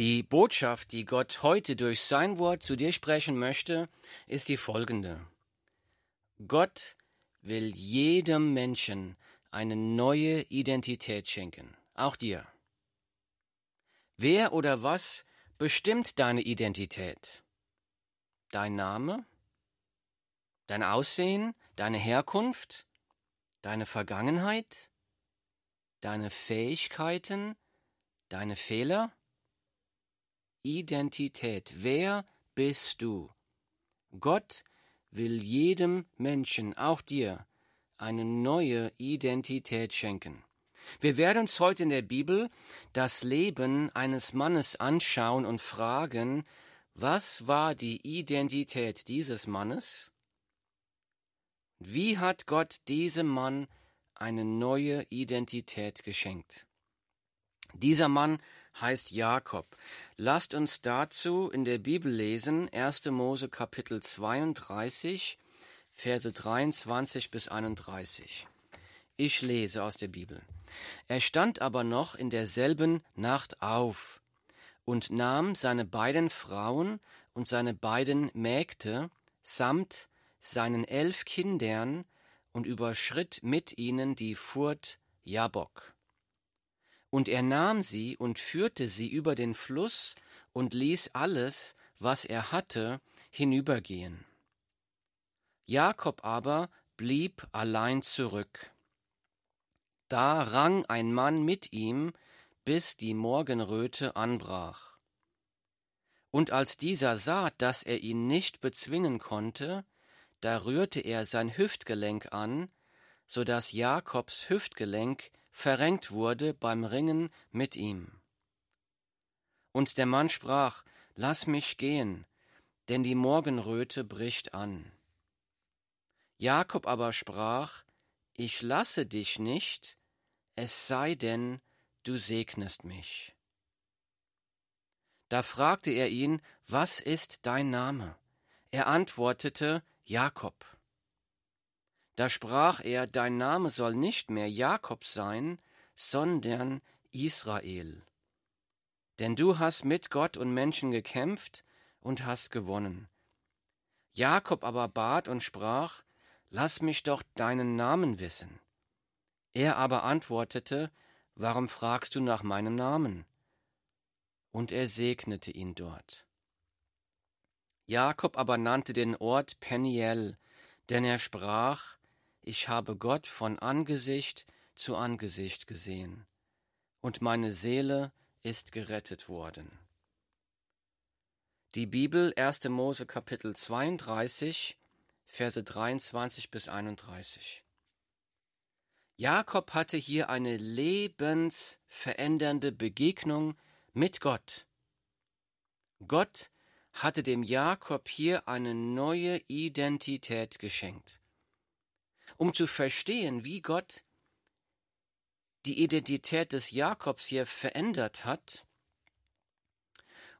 Die Botschaft, die Gott heute durch sein Wort zu dir sprechen möchte, ist die folgende. Gott will jedem Menschen eine neue Identität schenken, auch dir. Wer oder was bestimmt deine Identität? Dein Name? Dein Aussehen? Deine Herkunft? Deine Vergangenheit? Deine Fähigkeiten? Deine Fehler? Identität. Wer bist du? Gott will jedem Menschen, auch dir, eine neue Identität schenken. Wir werden uns heute in der Bibel das Leben eines Mannes anschauen und fragen, was war die Identität dieses Mannes? Wie hat Gott diesem Mann eine neue Identität geschenkt? Dieser Mann heißt Jakob. Lasst uns dazu in der Bibel lesen 1. Mose Kapitel 32, Verse 23 bis 31. Ich lese aus der Bibel. Er stand aber noch in derselben Nacht auf und nahm seine beiden Frauen und seine beiden Mägde samt seinen elf Kindern und überschritt mit ihnen die Furt Jabok. Und er nahm sie und führte sie über den Fluss und ließ alles, was er hatte, hinübergehen. Jakob aber blieb allein zurück. Da rang ein Mann mit ihm, bis die Morgenröte anbrach. Und als dieser sah, dass er ihn nicht bezwingen konnte, da rührte er sein Hüftgelenk an, so dass Jakobs Hüftgelenk verrenkt wurde beim Ringen mit ihm. Und der Mann sprach, Lass mich gehen, denn die Morgenröte bricht an. Jakob aber sprach, Ich lasse dich nicht, es sei denn, du segnest mich. Da fragte er ihn, Was ist dein Name? Er antwortete, Jakob. Da sprach er, Dein Name soll nicht mehr Jakob sein, sondern Israel. Denn du hast mit Gott und Menschen gekämpft und hast gewonnen. Jakob aber bat und sprach, Lass mich doch deinen Namen wissen. Er aber antwortete, Warum fragst du nach meinem Namen? Und er segnete ihn dort. Jakob aber nannte den Ort Peniel, denn er sprach, ich habe Gott von Angesicht zu Angesicht gesehen, und meine Seele ist gerettet worden. Die Bibel 1. Mose Kapitel 32, Verse 23 bis 31. Jakob hatte hier eine lebensverändernde Begegnung mit Gott. Gott hatte dem Jakob hier eine neue Identität geschenkt um zu verstehen, wie Gott die Identität des Jakobs hier verändert hat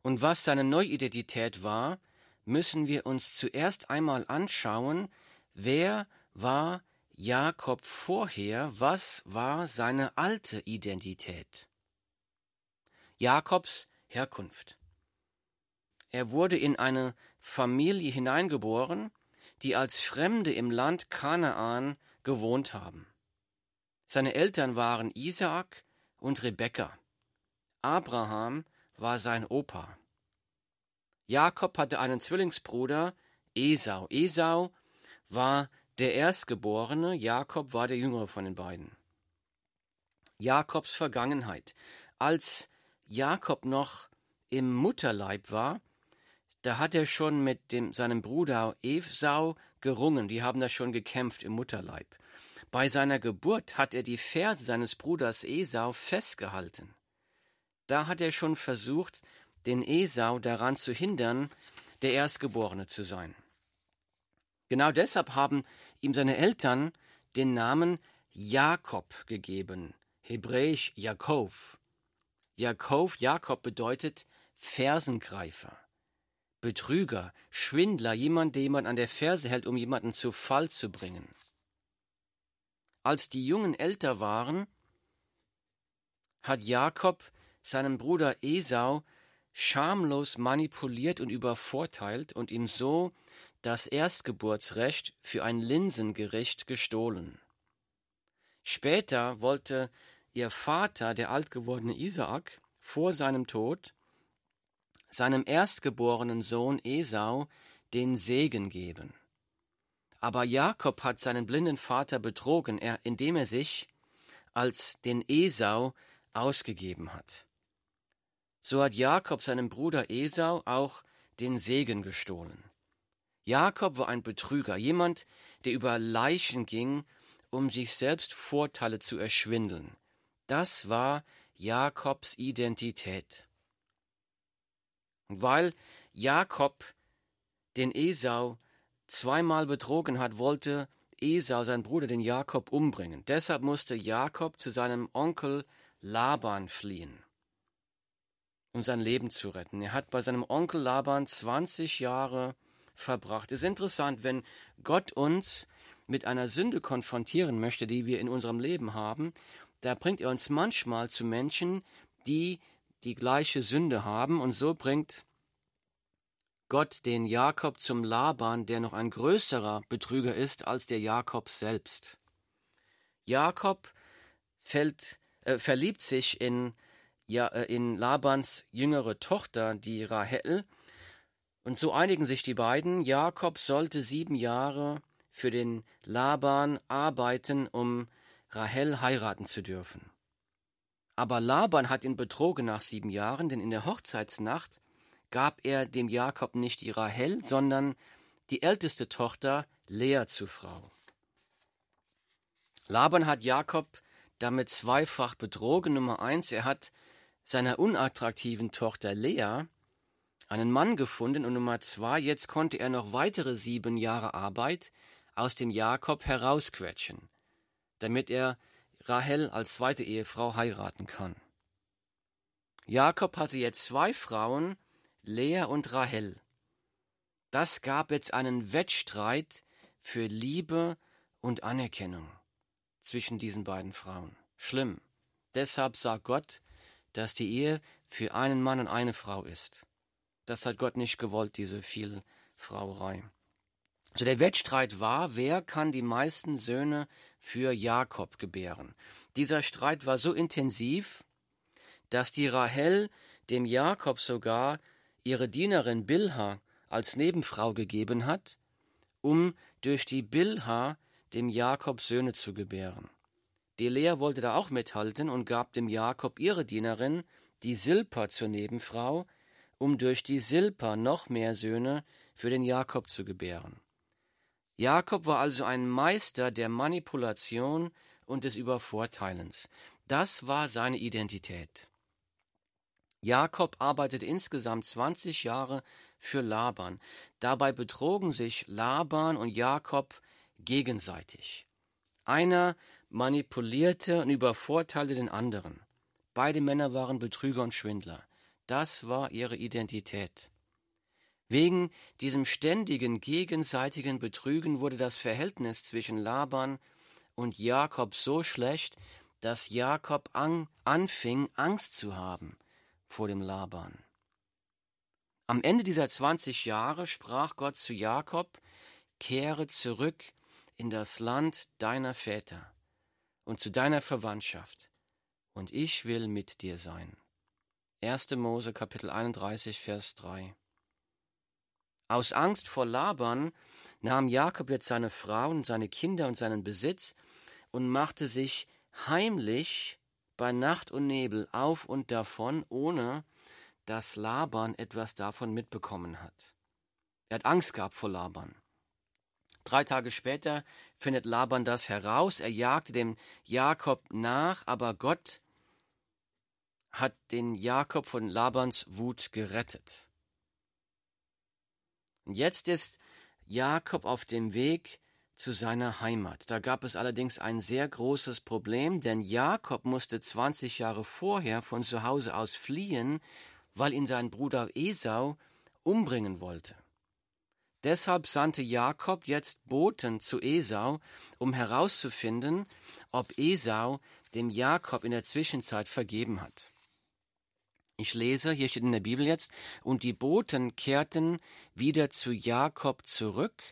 und was seine Neuidentität war, müssen wir uns zuerst einmal anschauen, wer war Jakob vorher, was war seine alte Identität. Jakobs Herkunft. Er wurde in eine Familie hineingeboren, die als Fremde im Land Kanaan gewohnt haben. Seine Eltern waren Isaak und Rebekka. Abraham war sein Opa. Jakob hatte einen Zwillingsbruder, Esau. Esau war der Erstgeborene, Jakob war der Jüngere von den beiden. Jakobs Vergangenheit. Als Jakob noch im Mutterleib war, da hat er schon mit dem, seinem Bruder Esau gerungen, die haben da schon gekämpft im Mutterleib. Bei seiner Geburt hat er die Ferse seines Bruders Esau festgehalten. Da hat er schon versucht, den Esau daran zu hindern, der Erstgeborene zu sein. Genau deshalb haben ihm seine Eltern den Namen Jakob gegeben, hebräisch Jakov. Jakov, Jakob bedeutet Fersengreifer. Betrüger, Schwindler, jemand, der jemand an der Ferse hält, um jemanden zu Fall zu bringen. Als die Jungen älter waren, hat Jakob seinem Bruder Esau schamlos manipuliert und übervorteilt und ihm so das Erstgeburtsrecht für ein Linsengericht gestohlen. Später wollte ihr Vater, der altgewordene Isaak, vor seinem Tod seinem erstgeborenen Sohn Esau den Segen geben. Aber Jakob hat seinen blinden Vater betrogen, indem er sich als den Esau ausgegeben hat. So hat Jakob seinem Bruder Esau auch den Segen gestohlen. Jakob war ein Betrüger, jemand, der über Leichen ging, um sich selbst Vorteile zu erschwindeln. Das war Jakobs Identität. Weil Jakob den Esau zweimal betrogen hat, wollte Esau, sein Bruder, den Jakob umbringen. Deshalb musste Jakob zu seinem Onkel Laban fliehen, um sein Leben zu retten. Er hat bei seinem Onkel Laban 20 Jahre verbracht. Es ist interessant, wenn Gott uns mit einer Sünde konfrontieren möchte, die wir in unserem Leben haben, da bringt er uns manchmal zu Menschen, die die gleiche Sünde haben, und so bringt Gott den Jakob zum Laban, der noch ein größerer Betrüger ist als der Jakob selbst. Jakob fällt, äh, verliebt sich in, ja, äh, in Labans jüngere Tochter, die Rahel, und so einigen sich die beiden. Jakob sollte sieben Jahre für den Laban arbeiten, um Rahel heiraten zu dürfen. Aber Laban hat ihn betrogen nach sieben Jahren, denn in der Hochzeitsnacht gab er dem Jakob nicht die Rahel, sondern die älteste Tochter Lea zur Frau. Laban hat Jakob damit zweifach betrogen. Nummer eins, er hat seiner unattraktiven Tochter Lea einen Mann gefunden und Nummer zwei, jetzt konnte er noch weitere sieben Jahre Arbeit aus dem Jakob herausquetschen, damit er Rahel als zweite Ehefrau heiraten kann. Jakob hatte jetzt zwei Frauen, Lea und Rahel. Das gab jetzt einen Wettstreit für Liebe und Anerkennung zwischen diesen beiden Frauen. Schlimm. Deshalb sagt Gott, dass die Ehe für einen Mann und eine Frau ist. Das hat Gott nicht gewollt, diese Vielfrauerei. Also der Wettstreit war, wer kann die meisten Söhne für Jakob gebären. Dieser Streit war so intensiv, dass die Rahel dem Jakob sogar ihre Dienerin Bilha als Nebenfrau gegeben hat, um durch die Bilha dem Jakob Söhne zu gebären. Die Lea wollte da auch mithalten und gab dem Jakob ihre Dienerin, die Silpa, zur Nebenfrau, um durch die Silpa noch mehr Söhne für den Jakob zu gebären. Jakob war also ein Meister der Manipulation und des Übervorteilens. Das war seine Identität. Jakob arbeitete insgesamt 20 Jahre für Laban. Dabei betrogen sich Laban und Jakob gegenseitig. Einer manipulierte und übervorteilte den anderen. Beide Männer waren Betrüger und Schwindler. Das war ihre Identität. Wegen diesem ständigen gegenseitigen Betrügen wurde das Verhältnis zwischen Laban und Jakob so schlecht, dass Jakob an, anfing, Angst zu haben vor dem Laban. Am Ende dieser 20 Jahre sprach Gott zu Jakob, kehre zurück in das Land deiner Väter und zu deiner Verwandtschaft, und ich will mit dir sein. 1. Mose Kapitel 31 Vers 3 Aus Angst vor Laban nahm Jakob jetzt seine Frauen, seine Kinder und seinen Besitz und machte sich heimlich bei Nacht und Nebel auf und davon, ohne dass Laban etwas davon mitbekommen hat. Er hat Angst gehabt vor Laban. Drei Tage später findet Laban das heraus. Er jagte dem Jakob nach, aber Gott hat den Jakob von Labans Wut gerettet. Und jetzt ist Jakob auf dem Weg zu seiner Heimat. Da gab es allerdings ein sehr großes Problem, denn Jakob musste 20 Jahre vorher von zu Hause aus fliehen, weil ihn sein Bruder Esau umbringen wollte. Deshalb sandte Jakob jetzt Boten zu Esau, um herauszufinden, ob Esau dem Jakob in der Zwischenzeit vergeben hat. Ich lese, hier steht in der Bibel jetzt, und die Boten kehrten wieder zu Jakob zurück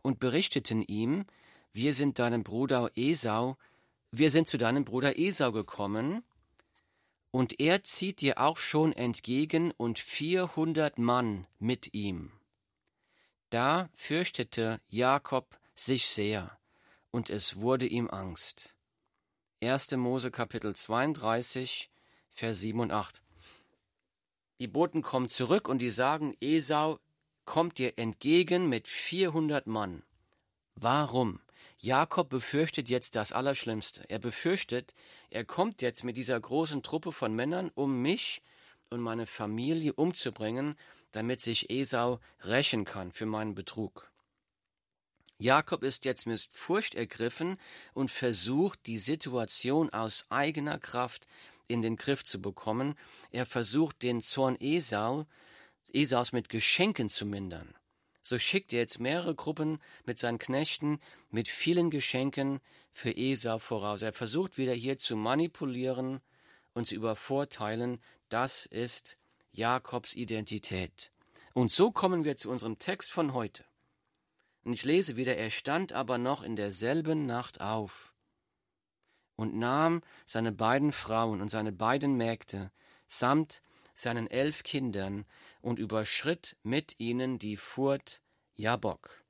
und berichteten ihm, wir sind deinem Bruder Esau, wir sind zu deinem Bruder Esau gekommen, und er zieht dir auch schon entgegen und vierhundert Mann mit ihm. Da fürchtete Jakob sich sehr, und es wurde ihm Angst. 1. Mose Kapitel 32, Vers 7 und 8. Die Boten kommen zurück und die sagen, Esau kommt dir entgegen mit 400 Mann. Warum? Jakob befürchtet jetzt das Allerschlimmste. Er befürchtet, er kommt jetzt mit dieser großen Truppe von Männern, um mich und meine Familie umzubringen, damit sich Esau rächen kann für meinen Betrug. Jakob ist jetzt mit Furcht ergriffen und versucht, die Situation aus eigener Kraft in den Griff zu bekommen. Er versucht, den Zorn Esau, Esaus mit Geschenken zu mindern. So schickt er jetzt mehrere Gruppen mit seinen Knechten mit vielen Geschenken für Esau voraus. Er versucht wieder hier zu manipulieren und zu übervorteilen. Das ist Jakobs Identität. Und so kommen wir zu unserem Text von heute. Und ich lese wieder, er stand aber noch in derselben Nacht auf und nahm seine beiden Frauen und seine beiden Mägde samt seinen elf Kindern und überschritt mit ihnen die Furt Jabok.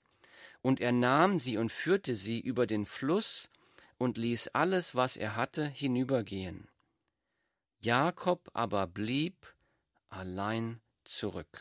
Und er nahm sie und führte sie über den Fluss und ließ alles, was er hatte, hinübergehen. Jakob aber blieb allein zurück.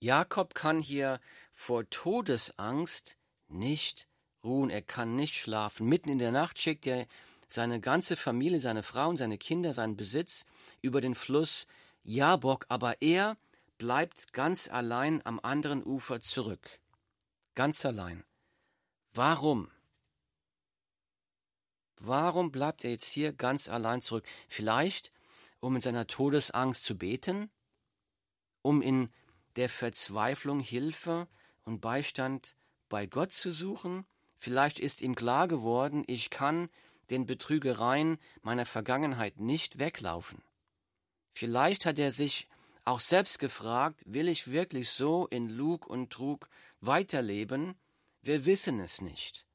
Jakob kann hier vor Todesangst nicht ruhen, er kann nicht schlafen. Mitten in der Nacht schickt er seine ganze Familie, seine Frauen, seine Kinder, seinen Besitz über den Fluss Jabok, aber er bleibt ganz allein am anderen Ufer zurück. Ganz allein. Warum? Warum bleibt er jetzt hier ganz allein zurück? Vielleicht, um in seiner Todesangst zu beten, um in der Verzweiflung Hilfe und Beistand bei Gott zu suchen? Vielleicht ist ihm klar geworden, ich kann den Betrügereien meiner Vergangenheit nicht weglaufen. Vielleicht hat er sich auch selbst gefragt, will ich wirklich so in Lug und Trug weiterleben? Wir wissen es nicht.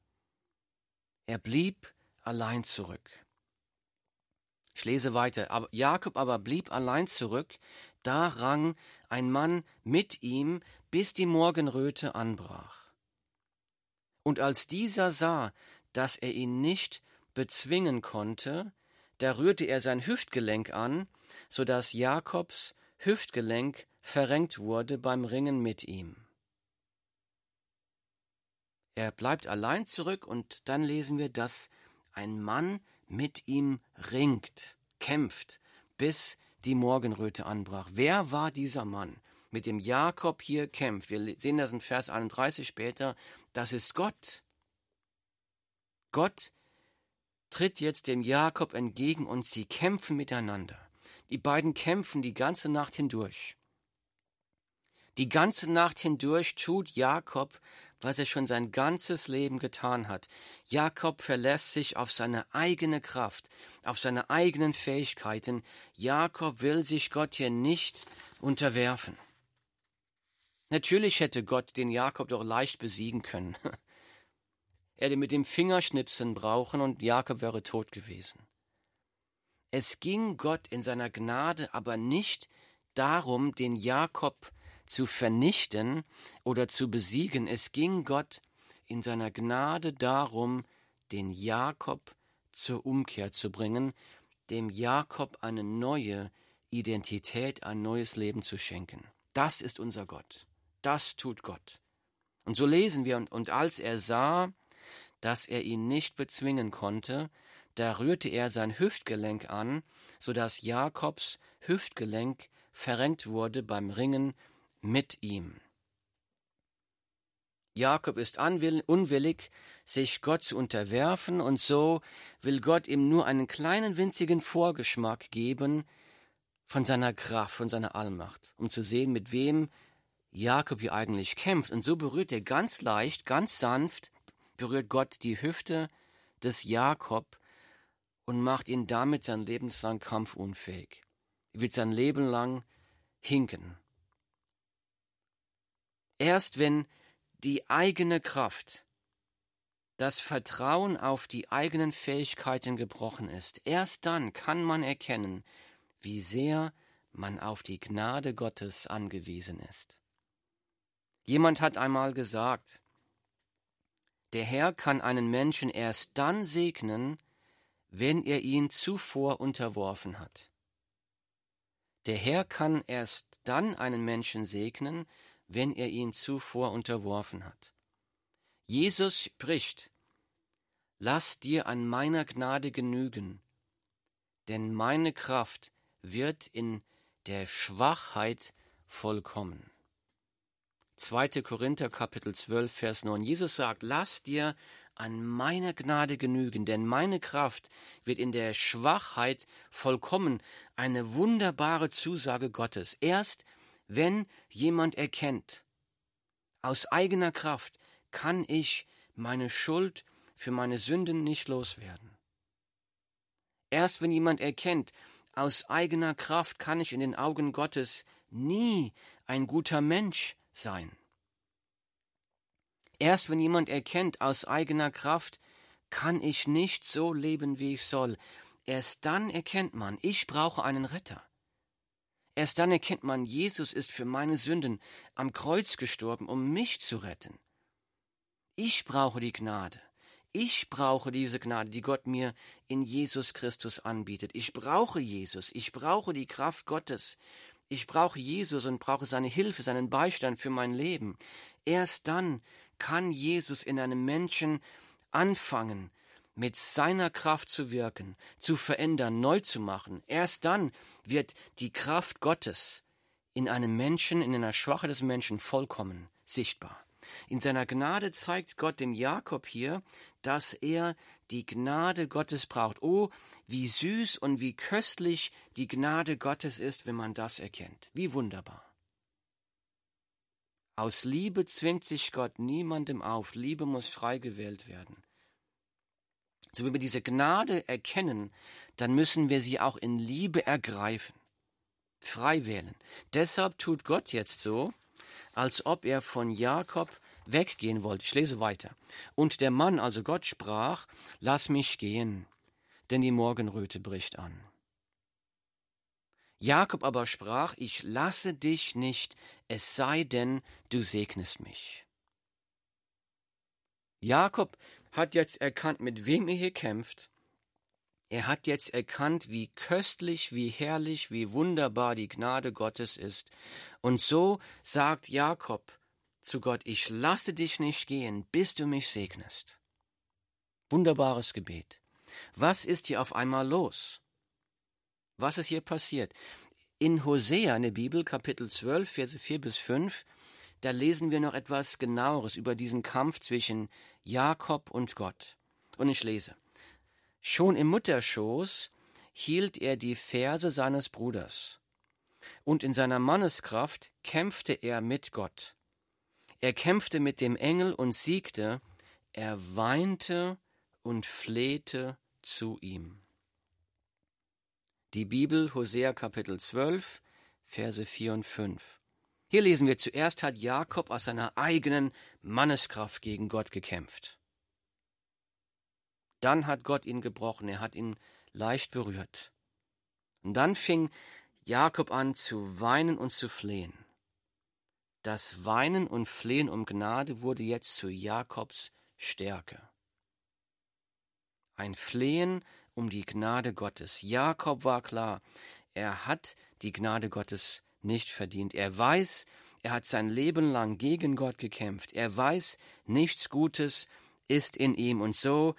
Er blieb allein zurück. Ich lese weiter. Jakob aber blieb allein zurück, da rang ein Mann mit ihm, bis die Morgenröte anbrach. Und als dieser sah, dass er ihn nicht bezwingen konnte, da rührte er sein Hüftgelenk an, so dass Jakobs Hüftgelenk verrenkt wurde beim Ringen mit ihm. Er bleibt allein zurück und dann lesen wir, dass ein Mann mit ihm ringt, kämpft, bis die Morgenröte anbrach. Wer war dieser Mann, mit dem Jakob hier kämpft? Wir sehen das in Vers 31 später. Das ist Gott. Gott tritt jetzt dem Jakob entgegen und sie kämpfen miteinander. Die beiden kämpfen die ganze Nacht hindurch. Die ganze Nacht hindurch tut Jakob, was er schon sein ganzes Leben getan hat. Jakob verlässt sich auf seine eigene Kraft, auf seine eigenen Fähigkeiten. Jakob will sich Gott hier nicht unterwerfen. Natürlich hätte Gott den Jakob doch leicht besiegen können. Er hätte mit dem Fingerschnipsen brauchen und Jakob wäre tot gewesen. Es ging Gott in seiner Gnade aber nicht darum, den Jakob zu vernichten oder zu besiegen. Es ging Gott in seiner Gnade darum, den Jakob zur Umkehr zu bringen, dem Jakob eine neue Identität, ein neues Leben zu schenken. Das ist unser Gott. Das tut Gott. Und so lesen wir, und, und als er sah, dass er ihn nicht bezwingen konnte, da rührte er sein Hüftgelenk an, so dass Jakobs Hüftgelenk verrenkt wurde beim Ringen mit ihm. Jakob ist unwillig, sich Gott zu unterwerfen, und so will Gott ihm nur einen kleinen winzigen Vorgeschmack geben von seiner Kraft, von seiner Allmacht, um zu sehen, mit wem Jakob hier eigentlich kämpft. Und so berührt er ganz leicht, ganz sanft, berührt Gott die Hüfte des Jakob, und macht ihn damit sein lebenslang kampfunfähig. Er wird sein Leben lang hinken. Erst wenn die eigene Kraft, das Vertrauen auf die eigenen Fähigkeiten gebrochen ist, erst dann kann man erkennen, wie sehr man auf die Gnade Gottes angewiesen ist. Jemand hat einmal gesagt, der Herr kann einen Menschen erst dann segnen, wenn er ihn zuvor unterworfen hat. Der Herr kann erst dann einen Menschen segnen, wenn er ihn zuvor unterworfen hat. Jesus spricht, Lass dir an meiner Gnade genügen, denn meine Kraft wird in der Schwachheit vollkommen. 2. Korinther Kapitel 12 Vers 9. Jesus sagt, lass dir an meiner Gnade genügen, denn meine Kraft wird in der Schwachheit vollkommen. Eine wunderbare Zusage Gottes. Erst wenn jemand erkennt, aus eigener Kraft kann ich meine Schuld für meine Sünden nicht loswerden. Erst wenn jemand erkennt, aus eigener Kraft kann ich in den Augen Gottes nie ein guter Mensch sein. Erst wenn jemand erkennt, aus eigener Kraft kann ich nicht so leben, wie ich soll, erst dann erkennt man, ich brauche einen Retter. Erst dann erkennt man, Jesus ist für meine Sünden am Kreuz gestorben, um mich zu retten. Ich brauche die Gnade. Ich brauche diese Gnade, die Gott mir in Jesus Christus anbietet. Ich brauche Jesus. Ich brauche die Kraft Gottes. Ich brauche Jesus und brauche seine Hilfe, seinen Beistand für mein Leben. Erst dann kann Jesus in einem Menschen anfangen, mit seiner Kraft zu wirken, zu verändern, neu zu machen. Erst dann wird die Kraft Gottes in einem Menschen, in einer Schwache des Menschen vollkommen sichtbar. In seiner Gnade zeigt Gott dem Jakob hier, dass er die Gnade Gottes braucht. Oh, wie süß und wie köstlich die Gnade Gottes ist, wenn man das erkennt. Wie wunderbar. Aus Liebe zwingt sich Gott niemandem auf. Liebe muss frei gewählt werden. So wie wir diese Gnade erkennen, dann müssen wir sie auch in Liebe ergreifen. Frei wählen. Deshalb tut Gott jetzt so, als ob er von Jakob weggehen wollte. Ich lese weiter. Und der Mann, also Gott, sprach, Lass mich gehen, denn die Morgenröte bricht an. Jakob aber sprach, Ich lasse dich nicht, es sei denn, du segnest mich. Jakob hat jetzt erkannt, mit wem er hier kämpft. Er hat jetzt erkannt, wie köstlich, wie herrlich, wie wunderbar die Gnade Gottes ist. Und so sagt Jakob zu Gott, ich lasse dich nicht gehen, bis du mich segnest. Wunderbares Gebet. Was ist hier auf einmal los? Was ist hier passiert? In Hosea in der Bibel, Kapitel 12, Verse 4 bis 5, da lesen wir noch etwas genaueres über diesen Kampf zwischen Jakob und Gott. Und ich lese. Schon im Mutterschoß hielt er die Verse seines Bruders. Und in seiner Manneskraft kämpfte er mit Gott. Er kämpfte mit dem Engel und siegte. Er weinte und flehte zu ihm. Die Bibel, Hosea Kapitel 12, Verse 4 und 5. Hier lesen wir, zuerst hat Jakob aus seiner eigenen Manneskraft gegen Gott gekämpft. Dann hat Gott ihn gebrochen, er hat ihn leicht berührt. Und dann fing Jakob an zu weinen und zu flehen. Das Weinen und Flehen um Gnade wurde jetzt zu Jakobs Stärke. Ein Flehen um die Gnade Gottes. Jakob war klar, er hat die Gnade Gottes nicht verdient. Er weiß, er hat sein Leben lang gegen Gott gekämpft. Er weiß, nichts Gutes ist in ihm. Und so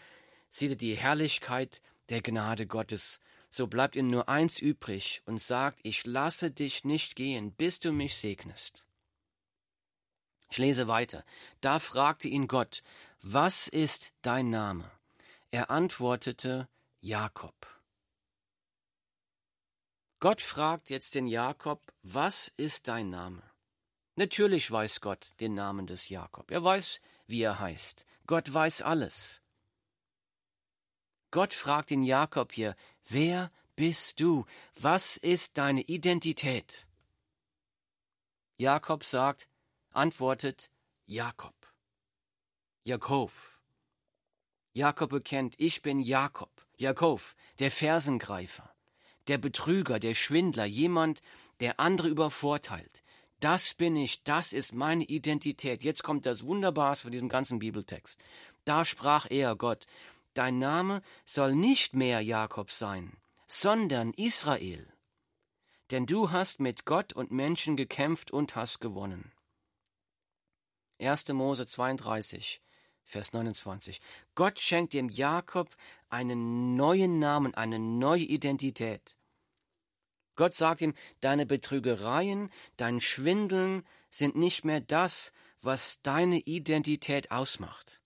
sieht er die Herrlichkeit der Gnade Gottes. So bleibt ihm nur eins übrig und sagt, ich lasse dich nicht gehen, bis du mich segnest. Ich lese weiter. Da fragte ihn Gott, was ist dein Name? Er antwortete, Jakob. Gott fragt jetzt den Jakob, was ist dein Name? Natürlich weiß Gott den Namen des Jakob. Er weiß, wie er heißt. Gott weiß alles. Gott fragt den Jakob hier, wer bist du? Was ist deine Identität? Jakob sagt, antwortet Jakob. Jakob. Jakob bekennt, ich bin Jakob, Jakob, der Fersengreifer, der Betrüger, der Schwindler, jemand, der andere übervorteilt. Das bin ich, das ist meine Identität. Jetzt kommt das Wunderbarste von diesem ganzen Bibeltext. Da sprach er, Gott, dein Name soll nicht mehr Jakob sein, sondern Israel. Denn du hast mit Gott und Menschen gekämpft und hast gewonnen. 1. Mose 32, Vers 29. Gott schenkt dem Jakob einen neuen Namen, eine neue Identität. Gott sagt ihm, deine Betrügereien, dein Schwindeln sind nicht mehr das, was deine Identität ausmacht.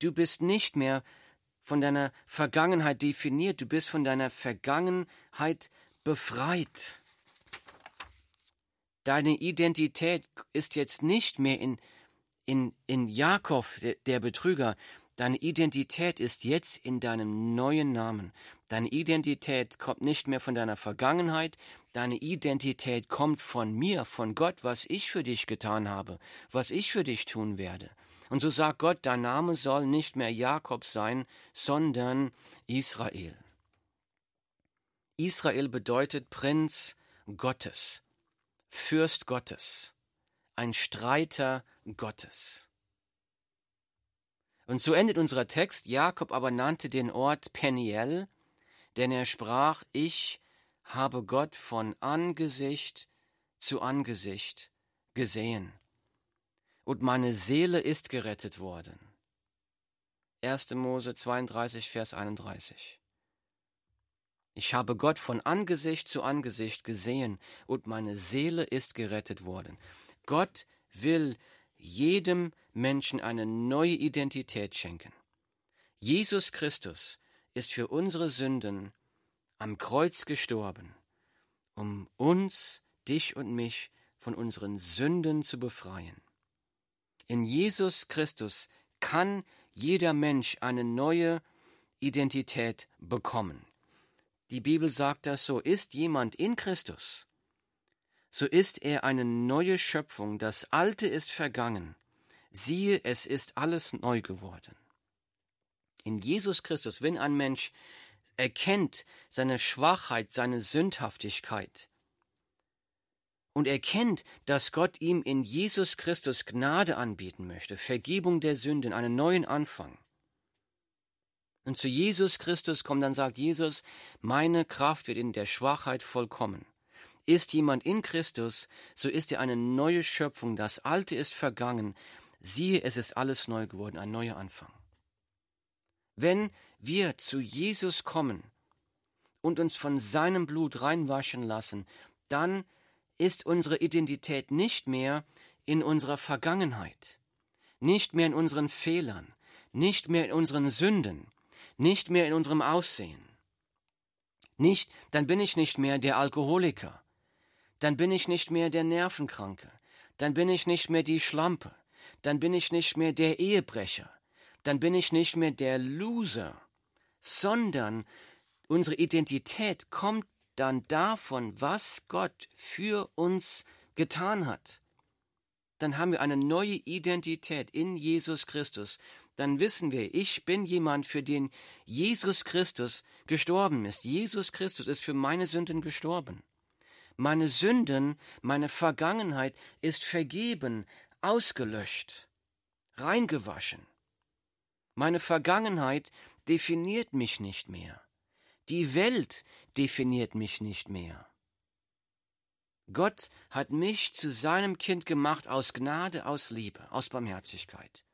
Du bist nicht mehr von deiner Vergangenheit definiert, du bist von deiner Vergangenheit befreit. Deine Identität ist jetzt nicht mehr in, in, in Jakob, der, der Betrüger. Deine Identität ist jetzt in deinem neuen Namen. Deine Identität kommt nicht mehr von deiner Vergangenheit, deine Identität kommt von mir, von Gott, was ich für dich getan habe, was ich für dich tun werde. Und so sagt Gott, dein Name soll nicht mehr Jakob sein, sondern Israel. Israel bedeutet Prinz Gottes, Fürst Gottes, ein Streiter Gottes. Und so endet unser Text, Jakob aber nannte den Ort Peniel, denn er sprach, ich habe Gott von Angesicht zu Angesicht gesehen und meine Seele ist gerettet worden. 1. Mose 32, Vers 31. Ich habe Gott von Angesicht zu Angesicht gesehen und meine Seele ist gerettet worden. Gott will jedem Menschen eine neue Identität schenken. Jesus Christus ist für unsere Sünden am Kreuz gestorben, um uns, dich und mich von unseren Sünden zu befreien. In Jesus Christus kann jeder Mensch eine neue Identität bekommen. Die Bibel sagt das so, ist jemand in Christus, so ist er eine neue Schöpfung, das Alte ist vergangen, siehe, es ist alles neu geworden. In Jesus Christus, wenn ein Mensch erkennt seine Schwachheit, seine Sündhaftigkeit, und erkennt, dass Gott ihm in Jesus Christus Gnade anbieten möchte, Vergebung der Sünden, einen neuen Anfang. Und zu Jesus Christus kommt, dann sagt Jesus, meine Kraft wird in der Schwachheit vollkommen. Ist jemand in Christus, so ist er eine neue Schöpfung, das Alte ist vergangen, siehe, es ist alles neu geworden, ein neuer Anfang. Wenn wir zu Jesus kommen und uns von seinem Blut reinwaschen lassen, dann ist unsere Identität nicht mehr in unserer Vergangenheit, nicht mehr in unseren Fehlern, nicht mehr in unseren Sünden, nicht mehr in unserem Aussehen. Nicht, dann bin ich nicht mehr der Alkoholiker, dann bin ich nicht mehr der Nervenkranke, dann bin ich nicht mehr die Schlampe, dann bin ich nicht mehr der Ehebrecher, dann bin ich nicht mehr der Loser, sondern unsere Identität kommt dann davon, was Gott für uns getan hat, dann haben wir eine neue Identität in Jesus Christus. Dann wissen wir, ich bin jemand, für den Jesus Christus gestorben ist. Jesus Christus ist für meine Sünden gestorben. Meine Sünden, meine Vergangenheit ist vergeben, ausgelöscht, reingewaschen. Meine Vergangenheit definiert mich nicht mehr. Die Welt definiert mich nicht mehr. Gott hat mich zu seinem Kind gemacht aus Gnade, aus Liebe, aus Barmherzigkeit.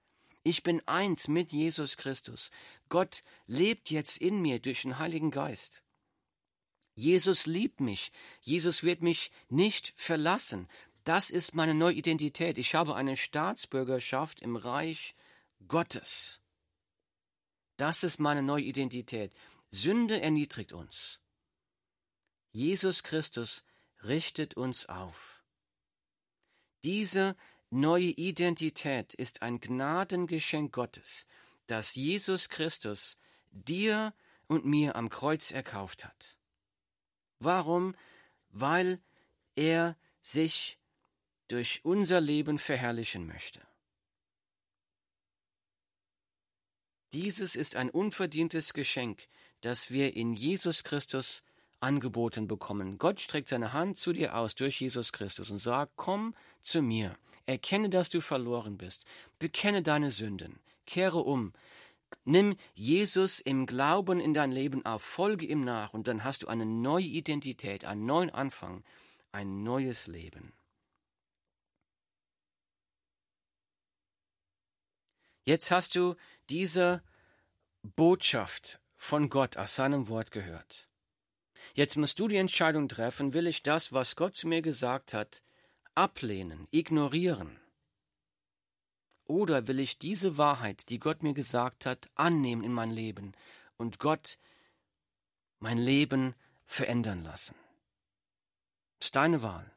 Ich bin eins mit Jesus Christus. Gott lebt jetzt in mir durch den Heiligen Geist. Jesus liebt mich. Jesus wird mich nicht verlassen. Das ist meine neue Identität. Ich habe eine Staatsbürgerschaft im Reich Gottes. Das ist meine neue Identität. Sünde erniedrigt uns. Jesus Christus richtet uns auf. Diese neue Identität ist ein Gnadengeschenk Gottes, das Jesus Christus dir und mir am Kreuz erkauft hat. Warum? Weil er sich durch unser Leben verherrlichen möchte. Dieses ist ein unverdientes Geschenk, das wir in Jesus Christus angeboten bekommen. Gott streckt seine Hand zu dir aus durch Jesus Christus und sagt, komm zu mir, erkenne, dass du verloren bist, bekenne deine Sünden, kehre um, nimm Jesus im Glauben in dein Leben auf, folge ihm nach und dann hast du eine neue Identität, einen neuen Anfang, ein neues Leben. Jetzt hast du diese Botschaft von Gott aus seinem Wort gehört. Jetzt musst du die Entscheidung treffen, will ich das, was Gott zu mir gesagt hat, ablehnen, ignorieren? Oder will ich diese Wahrheit, die Gott mir gesagt hat, annehmen in mein Leben und Gott mein Leben verändern lassen? Das ist deine Wahl.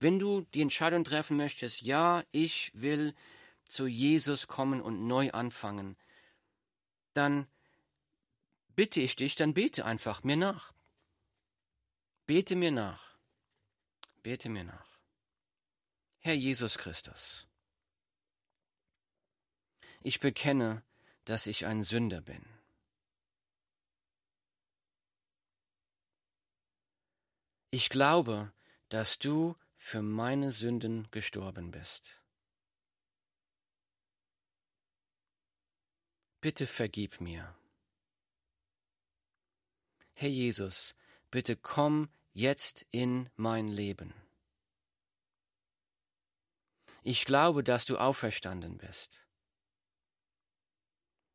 Wenn du die Entscheidung treffen möchtest, ja, ich will zu Jesus kommen und neu anfangen, dann bitte ich dich, dann bete einfach mir nach. Bete mir nach. Bete mir nach. Herr Jesus Christus, ich bekenne, dass ich ein Sünder bin. Ich glaube, dass du für meine Sünden gestorben bist. Bitte vergib mir. Herr Jesus, bitte komm jetzt in mein Leben. Ich glaube, dass du auferstanden bist.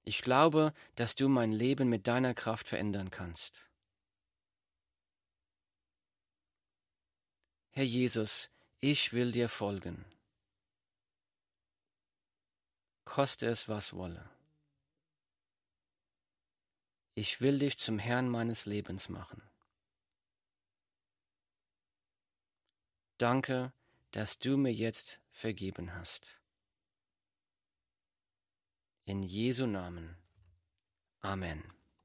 Ich glaube, dass du mein Leben mit deiner Kraft verändern kannst. Herr Jesus, ich will dir folgen. Koste es, was wolle. Ich will dich zum Herrn meines Lebens machen. Danke, dass du mir jetzt vergeben hast. In Jesu Namen. Amen.